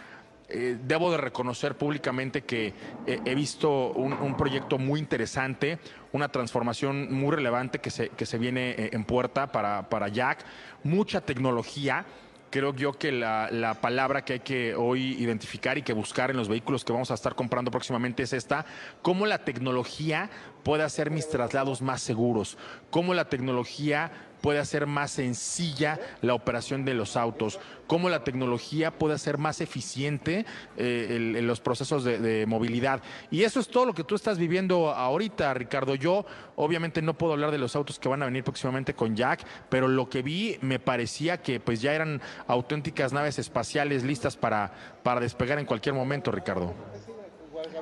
eh, debo de reconocer públicamente que eh, he visto un, un proyecto muy interesante, una transformación muy relevante que se, que se viene eh, en puerta para, para Jack, mucha tecnología. Creo yo que la, la palabra que hay que hoy identificar y que buscar en los vehículos que vamos a estar comprando próximamente es esta, cómo la tecnología puede hacer mis traslados más seguros, cómo la tecnología puede hacer más sencilla la operación de los autos, cómo la tecnología puede hacer más eficiente eh, el- los procesos de, de movilidad. Y eso es todo lo que tú estás viviendo ahorita, Ricardo. Yo obviamente no puedo hablar de los autos que van a venir próximamente con Jack, pero lo que vi me parecía que pues ya eran auténticas naves espaciales listas para, para despegar en cualquier momento, Ricardo.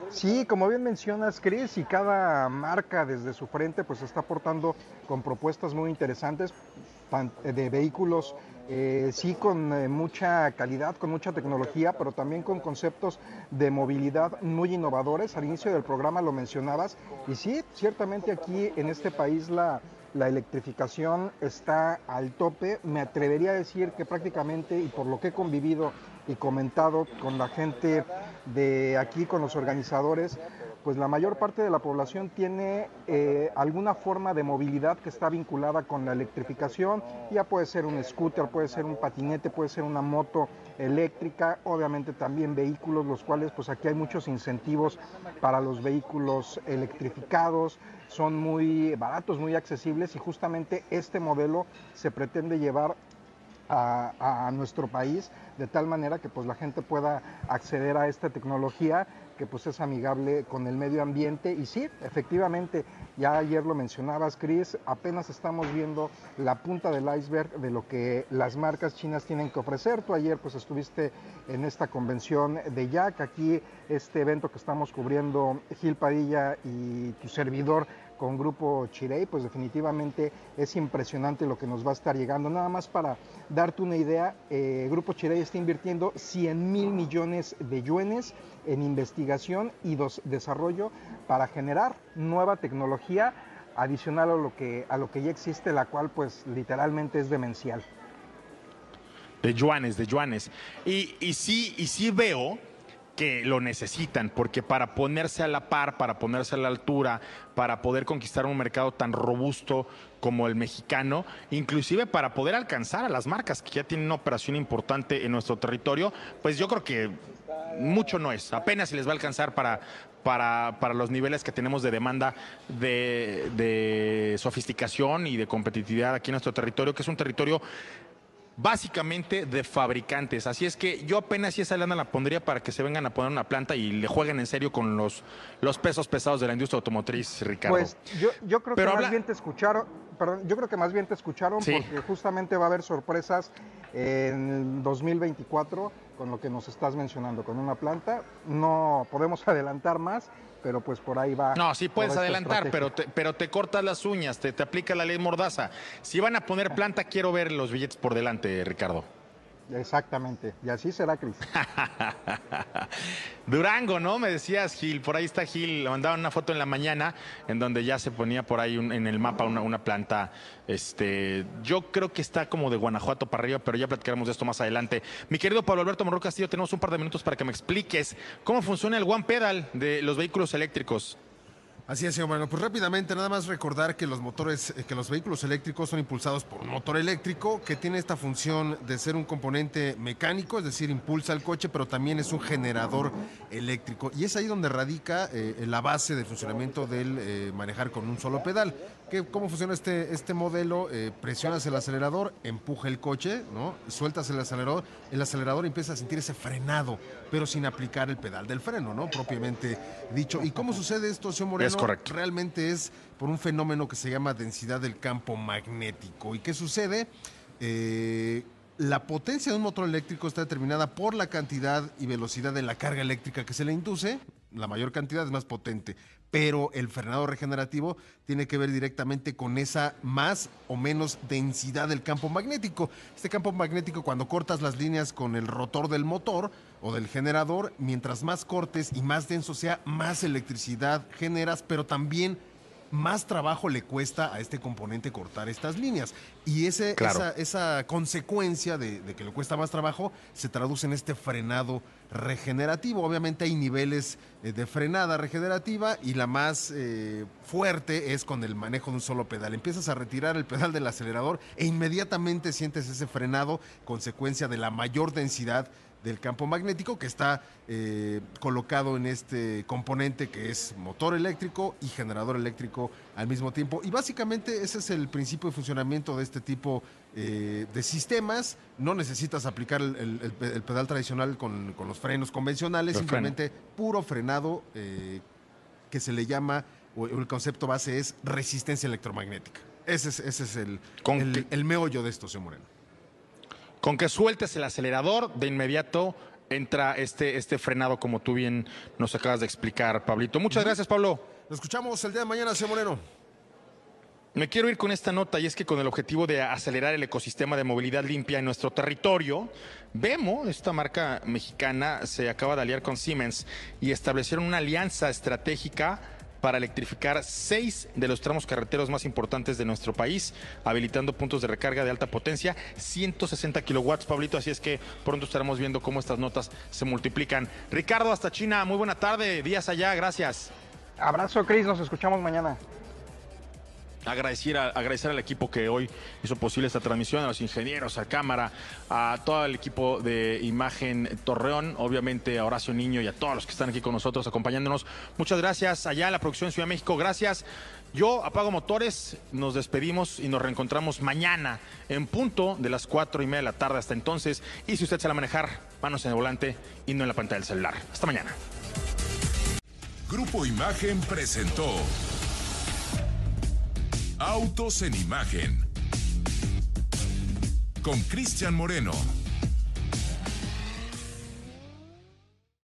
Sí, como bien mencionas, Chris, y cada marca desde su frente pues está aportando con propuestas muy interesantes tan- de vehículos, eh, sí con eh, mucha calidad, con mucha tecnología, pero también con conceptos de movilidad muy innovadores. Al inicio del programa lo mencionabas, y sí, ciertamente aquí en este país la, la electrificación está al tope. Me atrevería a decir que prácticamente, y por lo que he convivido y comentado con la gente de aquí, con los organizadores, pues la mayor parte de la población tiene eh, alguna forma de movilidad que está vinculada con la electrificación. Ya puede ser un scooter, puede ser un patinete, puede ser una moto eléctrica, obviamente también vehículos, los cuales pues aquí hay muchos incentivos para los vehículos electrificados, son muy baratos, muy accesibles y justamente este modelo se pretende llevar a, nuestro país de tal manera que pues la gente pueda acceder a esta tecnología que pues es amigable con el medio ambiente y sí, efectivamente, ya ayer lo mencionabas Chris, apenas estamos viendo la punta del iceberg de lo que las marcas chinas tienen que ofrecer. Tú ayer pues estuviste en esta convención de Jack, aquí este evento que estamos cubriendo Gil Padilla y tu servidor con Grupo Chirey, pues definitivamente es impresionante lo que nos va a estar llegando. Nada más para darte una idea, eh, Grupo Chirey está invirtiendo 100 mil millones de yuanes en investigación y desarrollo para generar nueva tecnología adicional a lo que a lo que ya existe, la cual pues literalmente es demencial. De yuanes, de yuanes. Y, y sí, y sí veo que lo necesitan, porque para ponerse a la par, para ponerse a la altura, para poder conquistar un mercado tan robusto como el mexicano, inclusive para poder alcanzar a las marcas que ya tienen una operación importante en nuestro territorio, pues yo creo que mucho no es, apenas si les va a alcanzar para, para, para los niveles que tenemos de demanda de, de sofisticación y de competitividad aquí en nuestro territorio, que es un territorio básicamente de fabricantes. Así es que yo apenas si esa lana la pondría para que se vengan a poner una planta y le jueguen en serio con los, los pesos pesados de la industria automotriz, Ricardo. Pues yo, yo creo Pero que habla- más bien te escucharon, perdón, yo creo que más bien te escucharon Sí. porque justamente va a haber sorpresas en el 2024 con lo que nos estás mencionando, con una planta. No podemos [LAUGHS] adelantar más, pero pues por ahí va. No, sí puedes adelantar, pero te, pero te cortas las uñas, te, te aplica la ley mordaza. Si van a poner planta, quiero ver los billetes por delante, Ricardo. Exactamente, y así será, Cris. [LAUGHS] Durango, ¿no? Me decías, Gil. Por ahí está Gil. Le mandaron una foto en la mañana en donde ya se ponía por ahí en el mapa una, una planta. Este, yo creo que está como de Guanajuato para arriba, pero ya platicaremos de esto más adelante. Mi querido Pablo Alberto Morro Castillo, tenemos un par de minutos para que me expliques cómo funciona el One Pedal de los vehículos eléctricos. Así es, señor Moreno. Pues rápidamente, nada más recordar que los motores, eh, que los vehículos eléctricos son impulsados por un motor eléctrico que tiene esta función de ser un componente mecánico, es decir, impulsa el coche, pero también es un generador eléctrico. Y es ahí donde radica eh, la base de funcionamiento del eh, manejar con un solo pedal. ¿Qué- ¿Cómo funciona este, este modelo? Eh, presionas el acelerador, empuja el coche, ¿no? Sueltas el acelerador, el acelerador empieza a sentir ese frenado, pero sin aplicar el pedal del freno, ¿no? Propiamente dicho. ¿Y cómo sucede esto, señor Moreno? Es correcto. Realmente es por un fenómeno que se llama densidad del campo magnético. ¿Y qué sucede? Eh, la potencia de un motor eléctrico está determinada por la cantidad y velocidad de la carga eléctrica que se le induce. La mayor cantidad es más potente, pero el frenado regenerativo tiene que ver directamente con esa más o menos densidad del campo magnético. Este campo magnético, cuando cortas las líneas con el rotor del motor o del generador, mientras más cortes y más denso sea, más electricidad generas, pero también más trabajo le cuesta a este componente cortar estas líneas. Y ese, Claro. esa, esa consecuencia de, de que le cuesta más trabajo se traduce en este frenado regenerativo. Obviamente hay niveles eh, de frenada regenerativa y la más eh, fuerte es con el manejo de un solo pedal. Empiezas a retirar el pedal del acelerador e inmediatamente sientes ese frenado, consecuencia de la mayor densidad del campo magnético que está eh, colocado en este componente que es motor eléctrico y generador eléctrico al mismo tiempo. Y básicamente ese es el principio de funcionamiento de este tipo eh, de sistemas. No necesitas aplicar el, el- el pe- el pedal tradicional con, con los frenos convencionales, simplemente puro frenado eh, que se le llama, o el concepto base es resistencia electromagnética. Ese es, ese es el, el, el meollo de esto, señor Moreno. Con que sueltes el acelerador, de inmediato entra este, este frenado, como tú bien nos acabas de explicar, Pablito. Muchas gracias, Pablo. Lo escuchamos el día de mañana, señor Moreno. Me quiero ir con esta nota y es que con el objetivo de acelerar el ecosistema de movilidad limpia en nuestro territorio, Vemo, esta marca mexicana, se acaba de aliar con Siemens y establecieron una alianza estratégica para electrificar seis de los tramos carreteros más importantes de nuestro país, habilitando puntos de recarga de alta potencia, 160 kilowatts, Pablito, así es que pronto estaremos viendo cómo estas notas se multiplican. Ricardo, hasta China, muy buena tarde, días allá, gracias. Abrazo, Cris, nos escuchamos mañana. Agradecer, a- agradecer al equipo que hoy hizo posible esta transmisión, a los ingenieros, a cámara, a todo el equipo de Imagen Torreón, obviamente a Horacio Niño y a todos los que están aquí con nosotros acompañándonos. Muchas gracias allá en la producción Ciudad México, gracias. Yo apago motores, nos despedimos y nos reencontramos mañana en punto de las cuatro y media de la tarde hasta entonces. Y si usted se la manejar, manos en el volante y no en la pantalla del celular. Hasta mañana. Grupo Imagen presentó Autos en Imagen con Cristian Moreno.